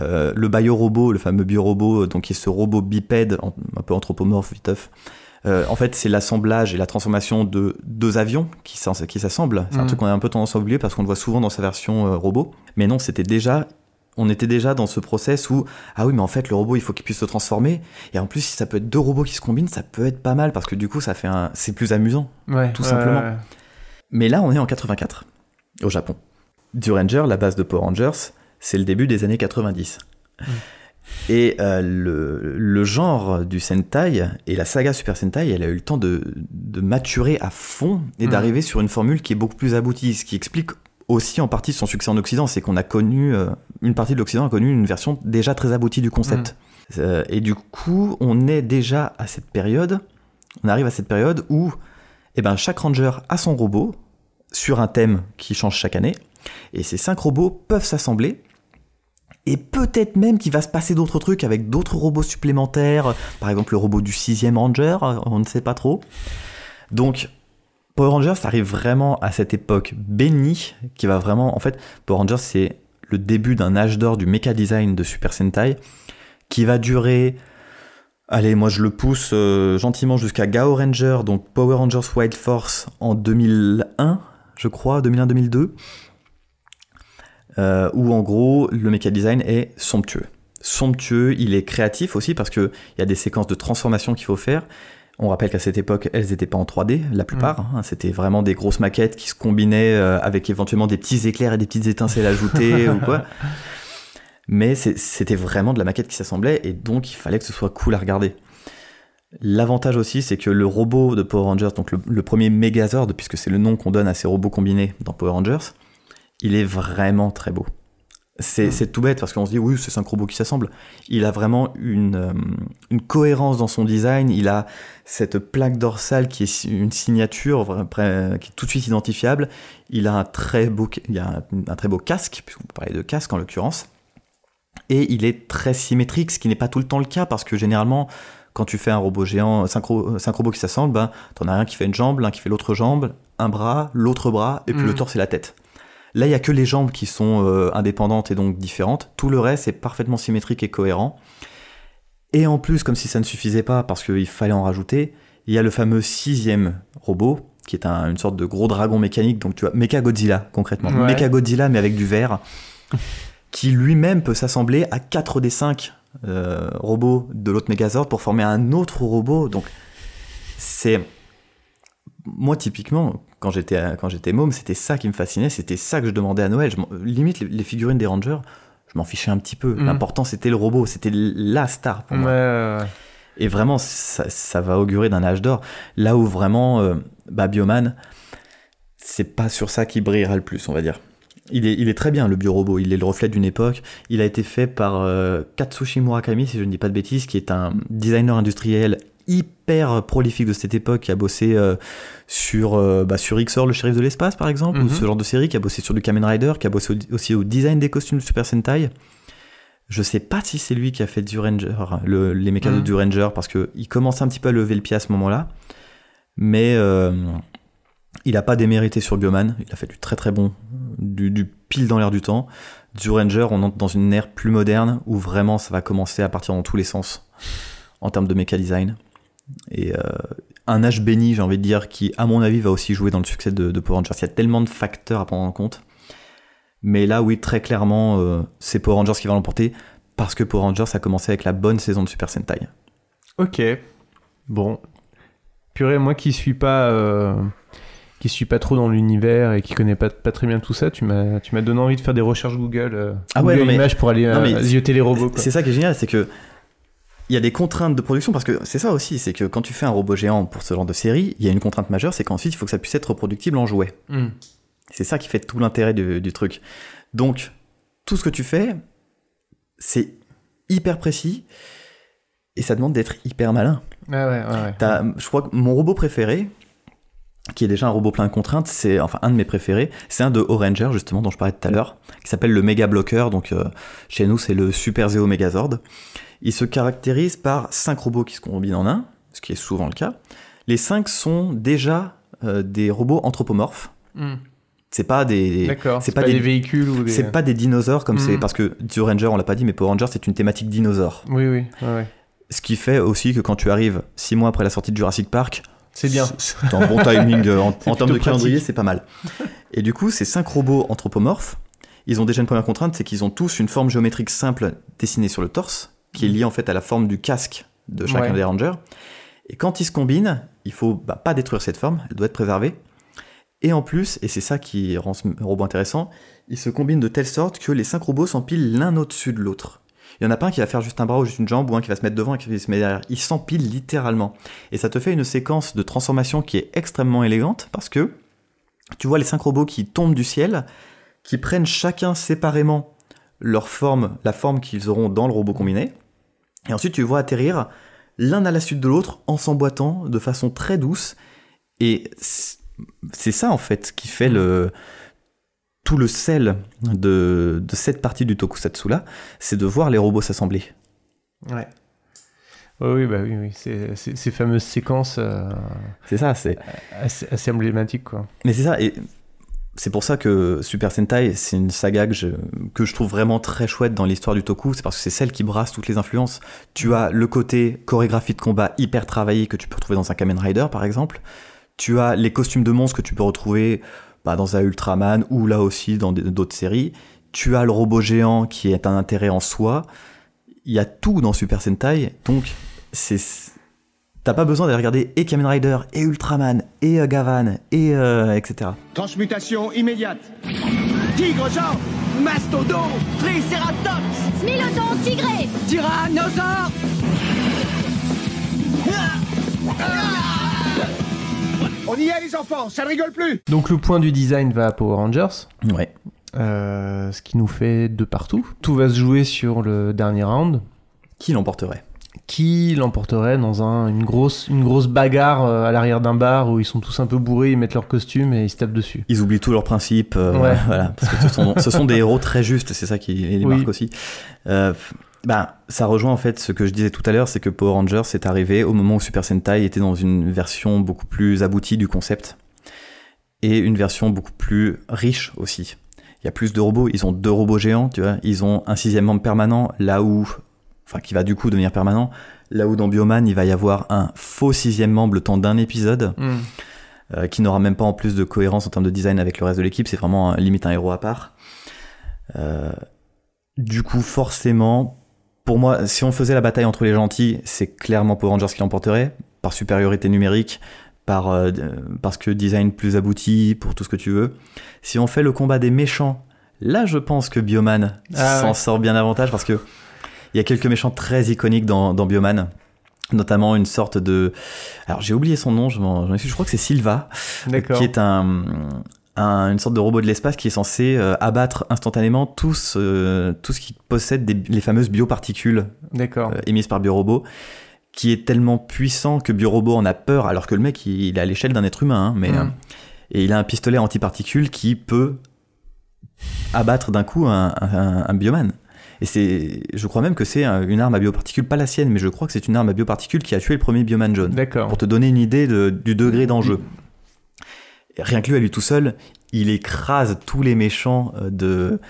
Euh, le biorobot, le fameux biorobot, donc qui est ce robot bipède, un peu anthropomorphe, viteuf. Euh, en fait, c'est l'assemblage et la transformation de deux avions qui s'assemblent. C'est un Mhm. truc qu'on a un peu tendance à oublier parce qu'on le voit souvent dans sa version euh, robot. Mais non, c'était déjà, on était déjà dans ce process où ah oui, mais en fait, le robot, il faut qu'il puisse se transformer. Et en plus, si ça peut être deux robots qui se combinent, ça peut être pas mal parce que du coup, ça fait un, c'est plus amusant, Ouais, tout ouais, simplement. ouais. Mais là, on est en 84, au Japon. Duranger, la base de Power Rangers, c'est le début des années 90. Et euh, le, le genre du Sentai et la saga Super Sentai, elle a eu le temps de, de maturer à fond et Mm. d'arriver sur une formule qui est beaucoup plus aboutie, ce qui explique aussi en partie son succès en Occident, c'est qu'on a connu, euh, une partie de l'Occident a connu une version déjà très aboutie du concept. Euh, et du coup, on est déjà à cette période, on arrive à cette période où eh ben, chaque ranger a son robot sur un thème qui change chaque année, et ces cinq robots peuvent s'assembler. Et peut-être même qu'il va se passer d'autres trucs avec d'autres robots supplémentaires, par exemple le robot du sixième ranger, on ne sait pas trop. Donc Power Rangers arrive vraiment à cette époque bénie, qui va vraiment, en fait, Power Rangers c'est le début d'un âge d'or du mecha design de Super Sentai, qui va durer Allez, moi je le pousse euh, gentiment jusqu'à Gao Ranger, donc Power Rangers Wild Force en 2001, je crois, 2001-2002, euh, où en gros le mecha design est somptueux. Somptueux, il est créatif aussi parce qu'il y a des séquences de transformation qu'il faut faire. On rappelle qu'à cette époque, elles n'étaient pas en 3D, la plupart. hein. C'était vraiment des grosses maquettes qui se combinaient euh, avec éventuellement des petits éclairs et des petites étincelles ajoutées *laughs* ou quoi. Mais c'était vraiment de la maquette qui s'assemblait et donc il fallait que ce soit cool à regarder. L'avantage aussi, c'est que le robot de Power Rangers, donc le, le premier Megazord, puisque c'est le nom qu'on donne à ces robots combinés dans Power Rangers, il est vraiment très beau. C'est c'est tout bête parce qu'on se dit oui, c'est cinq robots qui s'assemblent. Il a vraiment une, euh, une cohérence dans son design. Il a cette plaque dorsale qui est une signature qui est tout de suite identifiable. Il a un très beau, il a un, un très beau casque, puisqu'on peut parler de casque en l'occurrence. Et il est très symétrique, ce qui n'est pas tout le temps le cas parce que généralement, quand tu fais un robot géant, cinq, ro- cinq robots qui s'assemblent, ben, t'en as un qui fait une jambe, l'un qui fait l'autre jambe, un bras, l'autre bras, et puis le torse et la tête. Là, il y a que les jambes qui sont euh, indépendantes et donc différentes. Tout le reste est parfaitement symétrique et cohérent. Et en plus, comme si ça ne suffisait pas, parce qu'il fallait en rajouter, il y a le fameux sixième robot, qui est un- une sorte de gros dragon mécanique. Donc tu vois, Mecha Godzilla, concrètement. Ouais. Mecha Godzilla, mais avec du verre, *laughs* qui lui-même peut s'assembler à 4 des 5 euh, robots de l'autre Megazord pour former un autre robot. Donc c'est moi typiquement quand j'étais quand j'étais môme c'était ça qui me fascinait c'était ça que je demandais à Noël Je limite les, figurines des Rangers je m'en fichais un petit peu Mhm. l'important c'était le robot c'était la star pour Ouais, moi ouais, ouais. et vraiment ça, ça va augurer d'un âge d'or là où vraiment euh, bah, Bioman c'est pas sur ça qu'il brillera le plus on va dire il est, il est très bien le biorobot, il est le reflet d'une époque. Il a été fait par euh, Katsushi Murakami, si je ne dis pas de bêtises, qui est un designer industriel hyper prolifique de cette époque, qui a bossé euh, sur, euh, bah, sur Xor, le shérif de l'espace par exemple, ou Mhm. ce genre de série, qui a bossé sur du Kamen Rider, qui a bossé au- aussi au design des costumes de Super Sentai. Je sais pas si c'est lui qui a fait Duranger, le, les mechas de Mhm. Duranger, parce qu'il commençait un petit peu à lever le pied à ce moment-là. Mais euh, il a pas démérité sur Bioman, il a fait du très très bon, du, du pile dans l'air du temps. Duranger, on entre dans une ère plus moderne où vraiment ça va commencer à partir dans tous les sens en termes de méca design. Et euh, un âge béni, j'ai envie de dire, qui à mon avis va aussi jouer dans le succès de, de Power Rangers. Il y a tellement de facteurs à prendre en compte. Mais là, oui, très clairement, euh, c'est Power Rangers qui va l'emporter parce que Power Rangers a commencé avec la bonne saison de Super Sentai. Ok. Bon. Purée, moi qui suis pas. euh, qui suis pas trop dans l'univers et qui connais pas, pas très bien tout ça, tu m'as tu m'as donné envie de faire des recherches Google, euh, Ah ouais, Google non, mais- Images pour aller non, mais zioter les robots. C'est ça qui est génial, c'est que il y a des contraintes de production parce que c'est ça aussi, c'est que quand tu fais un robot géant pour ce genre de série, il y a une contrainte majeure, c'est qu'ensuite il faut que ça puisse être reproductible en jouet. Hmm. C'est ça qui fait tout l'intérêt du, du truc. Donc tout ce que tu fais, c'est hyper précis et ça demande d'être hyper malin. Ah ouais, ouais, ouais. T'as- je crois que mon robot préféré, qui est déjà un robot plein de contraintes, c'est enfin un de mes préférés, c'est un de Oranger justement dont je parlais tout à l'heure, qui s'appelle le Mega Blocker. Donc euh, chez nous c'est le Super Zeo Megazord. Il se caractérise par cinq robots qui se combinent en un, ce qui est souvent le cas. Les cinq sont déjà euh, des robots anthropomorphes. Hmm. C'est pas des, c'est pas des véhicules ou des- c'est pas des dinosaures comme c'est Mhm. parce que Zeo Ranger on l'a pas dit, mais Power Ranger c'est une thématique dinosaure. Oui, oui, ouais, ouais. Ce qui fait aussi que quand tu arrives six mois après la sortie de Jurassic Park, C'est bien. c'est un bon timing euh, en, *laughs* en termes de calendrier, c'est pas mal. *laughs* Et du coup, ces cinq robots anthropomorphes, ils ont déjà une première contrainte, c'est qu'ils ont tous une forme géométrique simple dessinée sur le torse, qui est liée en fait à la forme du casque de chacun Ouais. des rangers. Et quand ils se combinent, il faut bah, pas détruire cette forme, elle doit être préservée. Et en plus, et c'est ça qui rend ce robot intéressant, ils se combinent de telle sorte que les cinq robots s'empilent l'un au-dessus de l'autre. Il y en a pas un qui va faire juste un bras ou juste une jambe, ou un qui va se mettre devant et qui va se mettre derrière. Ils s'empilent littéralement. Et ça te fait une séquence de transformation qui est extrêmement élégante, parce que tu vois les cinq robots qui tombent du ciel, qui prennent chacun séparément leur forme, la forme qu'ils auront dans le robot combiné, et ensuite tu vois atterrir l'un à la suite de l'autre en s'emboîtant de façon très douce. Et c'est ça en fait qui fait le tout le sel de, de cette partie du tokusatsu là, c'est de voir les robots s'assembler. Ouais. Ouais, oui, bah oui, oui. C'est- ces fameuses séquences euh, C'est ça, c'est assez, assez emblématiques, quoi. Mais c'est ça, et c'est pour ça que Super Sentai, c'est une saga que je, trouve vraiment très chouette dans l'histoire du toku, c'est parce que c'est celle qui brasse toutes les influences. Tu as le côté chorégraphie de combat hyper travaillé que tu peux retrouver dans un Kamen Rider, par exemple. Tu as les costumes de monstres que tu peux retrouver bah, dans un Ultraman ou là aussi dans d'autres séries. Tu as le robot géant qui est un intérêt en soi. Il y a tout dans Super Sentai, donc c'est T'as pas besoin d'aller regarder et Kamen Rider, et Ultraman, et euh, Gavan, et euh, etc. Transmutation immédiate. Tigre genre Mastodon Triceratops Smilodon tigré Tyrannosaure On y est les enfants, ça ne rigole plus Donc le point du design va à Power Rangers. Ouais. Euh, ce qui nous fait de partout. Tout va se jouer sur le dernier round. Qui l'emporterait? Qui l'emporterait dans un, une, grosse, une grosse bagarre euh, à l'arrière d'un bar où ils sont tous un peu bourrés, ils mettent leurs costumes et ils se tapent dessus. Ils oublient tous leurs principes, euh, Ouais. *laughs* voilà, parce que ce sont, ce sont des héros très justes, c'est ça qui les Oui. marque aussi. Euh, bah, ça rejoint en fait ce que je disais tout à l'heure, c'est que Power Rangers est arrivé au moment où Super Sentai était dans une version beaucoup plus aboutie du concept et une version beaucoup plus riche aussi. Il y a plus de robots, ils ont deux robots géants, tu vois, ils ont un sixième membre permanent, là où, enfin qui va du coup devenir permanent, là où dans Bioman il va y avoir un faux sixième membre le temps d'un épisode Mm. euh, qui n'aura même pas en plus de cohérence en termes de design avec le reste de l'équipe, c'est vraiment un- limite un héros à part. Euh, du coup, forcément, pour moi, si on faisait la bataille entre les gentils, c'est clairement Power Rangers qui l'emporterait, par supériorité numérique, par, euh, euh, parce que design plus abouti, pour tout ce que tu veux. Si on fait le combat des méchants, là je pense que Bioman Ah s'en ouais. sort bien davantage, parce que il y a quelques méchants très iconiques dans, dans Bioman. Notamment une sorte de. Alors j'ai oublié son nom, je, je crois que c'est Silva, qui est un, un- une sorte de robot de l'espace qui est censé euh, abattre instantanément tout ce, tout ce qui possède des- les fameuses bioparticules euh, émises par Biorobot, qui est tellement puissant que Biorobot en a peur, alors que le mec il, il est à l'échelle d'un être humain, hein, mais Mm. euh, et il a un pistolet antiparticules qui peut abattre d'un coup un, un, un bioman. Et c'est, je crois même que c'est un- une arme à bioparticules, pas la sienne, mais je crois que c'est une arme à bioparticules qui a tué le premier bioman jaune. D'accord. Pour te donner une idée de- du degré d'enjeu. Rien que lui, à lui tout seul, il écrase tous les méchants euh, de,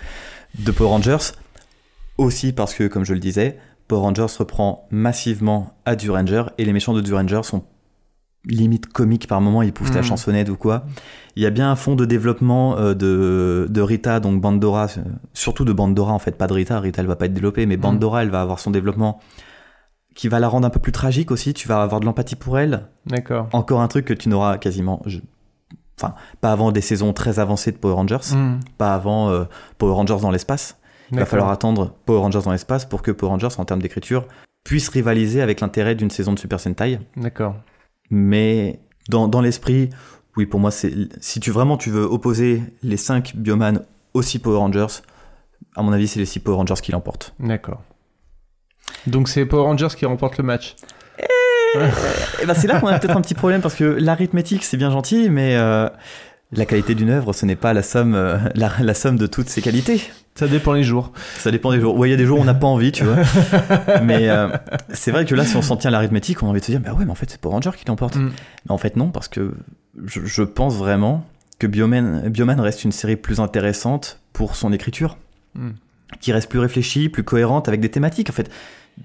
de Power Rangers. Aussi parce que, comme je le disais, Power Rangers reprend massivement à Duranger et les méchants de Duranger sont limite comiques par moment, ils poussent la Mhm. chansonnette ou quoi. Il y a bien un fond de développement euh, de, de Rita, donc Bandora, euh, surtout de Bandora en fait, pas de Rita, Rita elle va pas être développée, mais Bandora elle va avoir son développement qui va la rendre un peu plus tragique aussi. Tu vas avoir de l'empathie pour elle. D'accord. Encore un truc que tu n'auras quasiment. je- Enfin, pas avant des saisons très avancées de Power Rangers, Mm. pas avant euh, Power Rangers dans l'espace. Il va falloir attendre Power Rangers dans l'espace pour que Power Rangers, en termes d'écriture, puisse rivaliser avec l'intérêt d'une saison de Super Sentai. D'accord. Mais dans, dans l'esprit, oui, pour moi, c'est si tu vraiment tu veux opposer les 5 Bioman aux 6 Power Rangers, à mon avis, c'est les 6 Power Rangers qui l'emportent. D'accord. Donc c'est Power Rangers qui remporte le match. Et ben c'est là qu'on a peut-être un petit problème parce que l'arithmétique c'est bien gentil, mais euh, la qualité d'une œuvre ce n'est pas la somme, euh, la, la somme de toutes ses qualités. Ça dépend les jours. Ça dépend des jours. Ouais, il y a des jours où on n'a pas envie, tu vois. *laughs* mais euh, c'est vrai que là, si on s'en tient à l'arithmétique, on a envie de se dire, bah ouais, mais en fait, c'est Power Ranger qui l'emporte. Mm. Mais en fait, non, parce que je, je pense vraiment que Bioman, Bioman reste une série plus intéressante pour son écriture, Mm. qui reste plus réfléchie, plus cohérente avec des thématiques. En fait,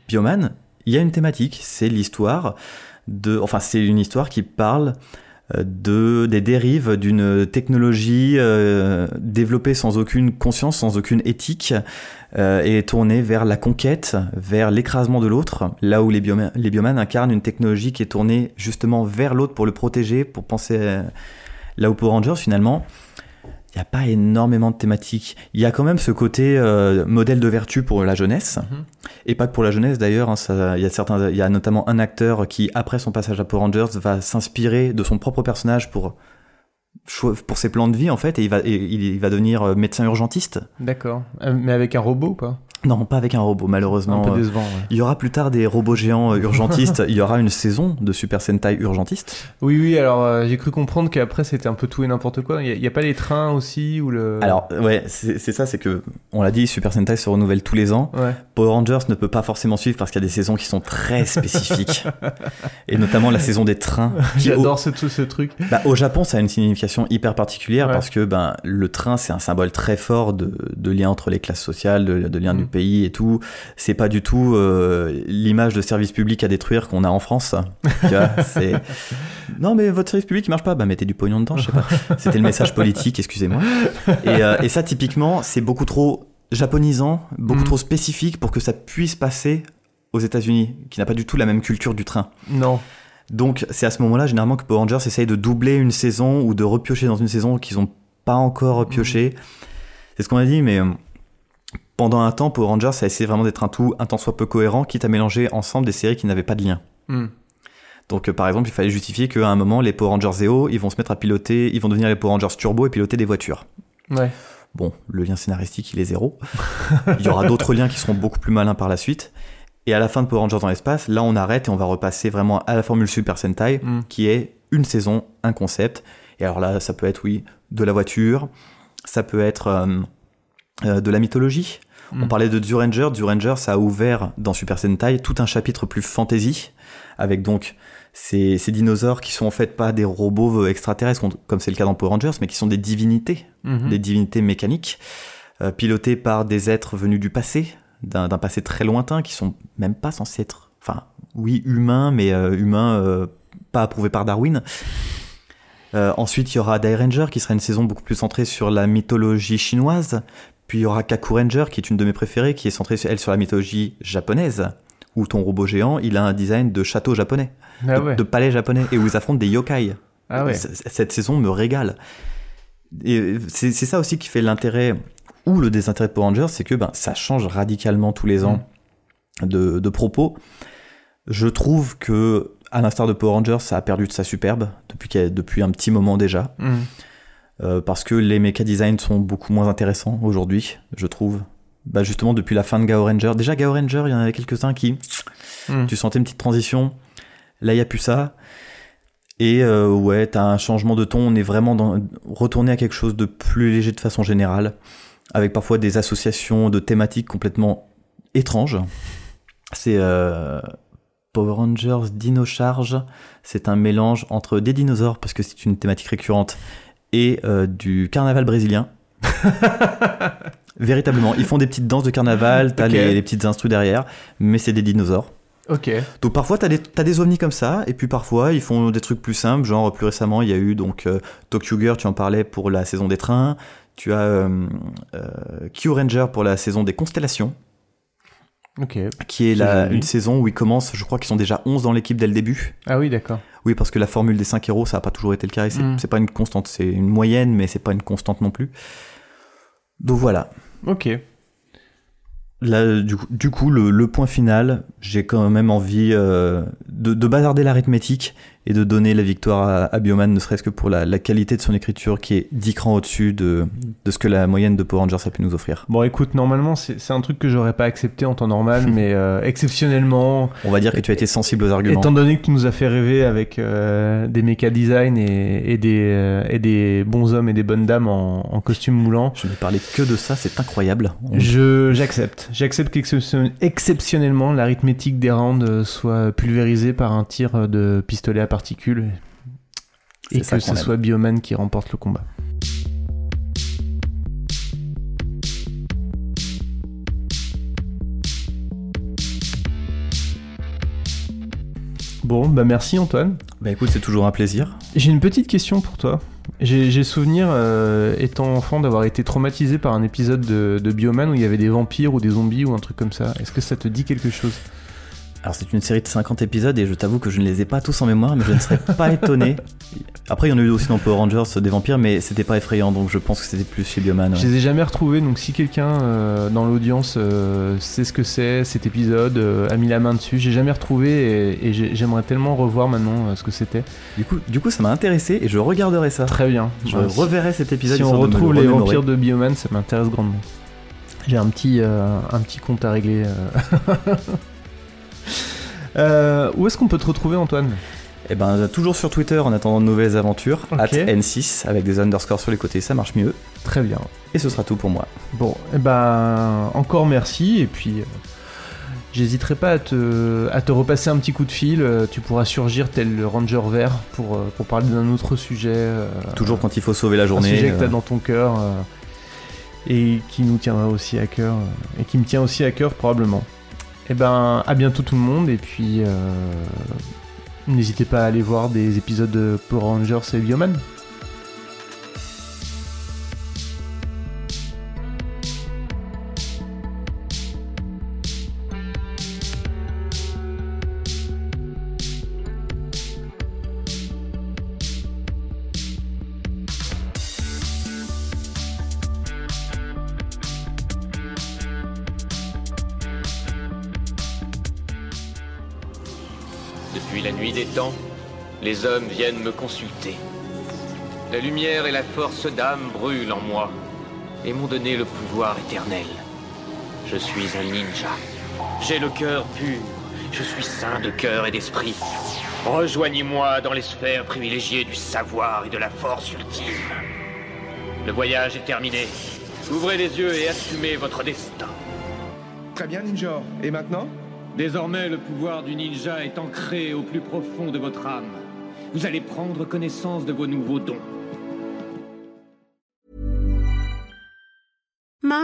Bioman, il y a une thématique, c'est l'histoire de, enfin, c'est une histoire qui parle de des dérives d'une technologie euh, développée sans aucune conscience, sans aucune éthique, euh, et tournée vers la conquête, vers l'écrasement de l'autre, là où les, bioma- les biomanes incarnent une technologie qui est tournée justement vers l'autre pour le protéger, pour penser à- là où Power Rangers finalement. Il n'y a pas énormément de thématiques. Il y a quand même ce côté euh, modèle de vertu pour la jeunesse, et pas que pour la jeunesse d'ailleurs. hein, il y a certains, il y a notamment un acteur qui, après son passage à Power Rangers, va s'inspirer de son propre personnage pour pour ses plans de vie en fait, et il va, et il il va devenir euh, médecin urgentiste. D'accord. Euh, mais avec un robot ou pas? Non, pas avec un robot, malheureusement. Un peu Euh, décevant. ouais. Il y aura plus tard des robots géants euh, urgentistes. *laughs* il y aura une saison de Super Sentai urgentiste. Oui, oui, alors euh, j'ai cru comprendre qu'après c'était un peu tout et n'importe quoi. Il n'y a, pas les trains aussi ou le. Alors, ouais, c'est ça, c'est que, on l'a dit, Super Sentai se renouvelle tous les ans. Ouais. Power Rangers ne peut pas forcément suivre parce qu'il y a des saisons qui sont très spécifiques. *laughs* et notamment la saison des trains. *laughs* au- J'adore ce, ce truc. Bah, au Japon, ça a une signification hyper particulière Ouais. parce que ben, le train, c'est un symbole très fort de, de lien entre les classes sociales, de, de lien Mm. du pays et tout. C'est pas du tout euh, l'image de service public à détruire qu'on a en France. Tu vois, *laughs* c'est... Non, mais votre service public il marche pas. Bah, mettez du pognon dedans, je sais pas. C'était le message politique, excusez-moi. Et, euh, et ça, typiquement, c'est beaucoup trop japonisant, beaucoup Mm. trop spécifique pour que ça puisse passer aux États-Unis, qui n'a pas du tout la même culture du train. Non. Donc c'est à ce moment-là généralement que Power Rangers essaye de doubler une saison ou de repiocher dans une saison qu'ils n'ont pas encore pioché. C'est ce qu'on a dit, mais euh, pendant un temps, Power Rangers a essayé vraiment d'être un tout un tant soit peu cohérent, quitte à mélanger ensemble des séries qui n'avaient pas de lien. Hmm. Donc euh, par exemple, il fallait justifier qu'à un moment, les Power Rangers Zeo, ils vont se mettre à piloter, ils vont devenir les Power Rangers Turbo et piloter des voitures. Ouais. Bon, le lien scénaristique, il est zéro. il y aura d'autres liens qui seront beaucoup plus malins par la suite. Et à la fin de Power Rangers dans l'espace, là on arrête et on va repasser vraiment à la formule Super Sentai, Mm. qui est une saison, un concept. Et alors là, ça peut être, oui, de la voiture, ça peut être euh, euh, de la mythologie. Mm. On parlait de Duranger. Duranger, ça a ouvert dans Super Sentai tout un chapitre plus fantasy, avec donc ces, ces dinosaures qui sont en fait pas des robots extraterrestres, comme c'est le cas dans Power Rangers, mais qui sont des divinités, Mhm. des divinités mécaniques, euh, pilotées par des êtres venus du passé, d'un d'un passé très lointain, qui sont même pas censés être, enfin, oui, humains, mais euh, humains euh, pas approuvés par Darwin. Euh, ensuite, il y aura Die Ranger, qui sera une saison beaucoup plus centrée sur la mythologie chinoise. Puis il y aura Kaku Ranger, qui est une de mes préférées, qui est centrée, elle, sur la mythologie japonaise, où ton robot géant, il a un design de château japonais, Ah de, ouais. de palais japonais, et où ils affrontent des yokai. Ah ouais. Cette saison me régale. Et c'est ça aussi qui fait l'intérêt ou le désintérêt de Power Rangers, c'est que ben, ça change radicalement tous les ans de, de propos. Je trouve que, à l'instar de Power Rangers, ça a perdu de sa superbe depuis, depuis un petit moment déjà. Mhm. Euh, parce que les mecha designs sont beaucoup moins intéressants aujourd'hui, je trouve. Bah justement, depuis la fin de Gao Ranger. Déjà, Gao Ranger, il y en avait quelques-uns qui. Mhm. Tu sentais une petite transition. Là, il n'y a plus ça. Et euh, ouais, t'as un changement de ton. On est vraiment dans, retourné à quelque chose de plus léger de façon générale. Avec parfois des associations de thématiques complètement étranges. C'est euh, Power Rangers Dino Charge. C'est un mélange entre des dinosaures, parce que c'est une thématique récurrente, et euh, du carnaval brésilien. *laughs* Véritablement, ils font des petites danses de carnaval, t'as Ok. les, les petites instrus derrière, mais c'est des dinosaures. Ok. Donc parfois t'as des, t'as des ovnis comme ça, et puis parfois ils font des trucs plus simples, genre plus récemment il y a eu donc euh, Tokyo Girl, tu en parlais pour la saison des trains, tu as euh, euh, Q Ranger pour la saison des constellations. Ok. qui est la, une saison où ils commencent, je crois qu'ils sont déjà 11 dans l'équipe dès le début. Ah oui, d'accord. Oui, parce que la formule des 5 héros, ça n'a pas toujours été le cas. et C'est Mm. c'est pas une constante, c'est une moyenne, mais c'est pas une constante non plus. Donc voilà. Ok. Là, du coup, du coup, le, le point final, j'ai quand même envie euh, de, de bazarder l'arithmétique et de donner la victoire à, à Bioman, ne serait-ce que pour la, la qualité de son écriture qui est 10 crans au-dessus de, de ce que la moyenne de Power Rangers a pu nous offrir. Bon, écoute, normalement, c'est un truc que j'aurais pas accepté en temps normal, *laughs* mais euh, exceptionnellement. On va dire que tu as été sensible aux arguments. Étant donné que tu nous as fait rêver avec euh, des méca design et, et des, euh, et des bons hommes et des bonnes dames en, en costume moulant. Je n'ai parlé que de ça, c'est incroyable. On- Je j'accepte. J'accepte qu'exceptionnellement l'arithmétique des rounds soit pulvérisée par un tir de pistolet à particules et que ce aime. soit Bioman qui remporte le combat. Bon, bah merci Antoine. Bah écoute, c'est toujours un plaisir. J'ai une petite question pour toi. J'ai j'ai souvenir, euh, étant enfant, d'avoir été traumatisé par un épisode de, de Bioman où il y avait des vampires ou des zombies ou un truc comme ça. Est-ce que ça te dit quelque chose? Alors c'est une série de 50 épisodes et je t'avoue que je ne les ai pas tous en mémoire, mais je ne serais pas étonné. *laughs* Après, il y en a eu aussi dans Power Rangers des vampires, mais c'était pas effrayant, donc je pense que c'était plus chez Bioman. ouais. Je les ai jamais retrouvés, donc si quelqu'un euh, dans l'audience euh, sait ce que c'est, cet épisode, euh, a mis la main dessus, j'ai jamais retrouvé et, et j'ai- j'aimerais tellement revoir maintenant euh, ce que c'était. Du coup, du coup, ça m'a intéressé et je regarderai ça. Très bien. Je Ouais, reverrai cet épisode. Si on retrouve le les remémorer. vampires de Bioman, ça m'intéresse grandement. J'ai un petit, euh, un petit compte à régler. *laughs* euh. Euh, où est-ce qu'on peut te retrouver, Antoine? Eh ben, toujours sur Twitter en attendant de nouvelles aventures, at N6 avec des underscores sur les côtés, ça marche mieux. Très bien. Et ce sera tout pour moi. Bon, eh ben, encore merci, et puis euh, j'hésiterai pas à te, à te repasser un petit coup de fil, euh, tu pourras surgir tel le Ranger Vert pour, euh, pour parler d'un autre sujet. euh, Toujours quand il faut sauver la un journée. sujet que t'as euh, dans ton cœur, euh, et qui nous tiendra aussi à cœur, euh, et qui me tient aussi à cœur probablement. Eh ben, à bientôt tout le monde, et puis euh, n'hésitez pas à aller voir des épisodes de Power Rangers et Bioman. Nuit des temps, les hommes viennent me consulter. La lumière et la force d'âme brûlent en moi et m'ont donné le pouvoir éternel. Je suis un ninja. J'ai le cœur pur. Je suis saint de cœur et d'esprit. Rejoignez-moi dans les sphères privilégiées du savoir et de la force ultime. Le voyage est terminé. Ouvrez les yeux et assumez votre destin. Très bien, Ninja. Et maintenant? Désormais, le pouvoir du ninja est ancré au plus profond de votre âme. Vous allez prendre connaissance de vos nouveaux dons.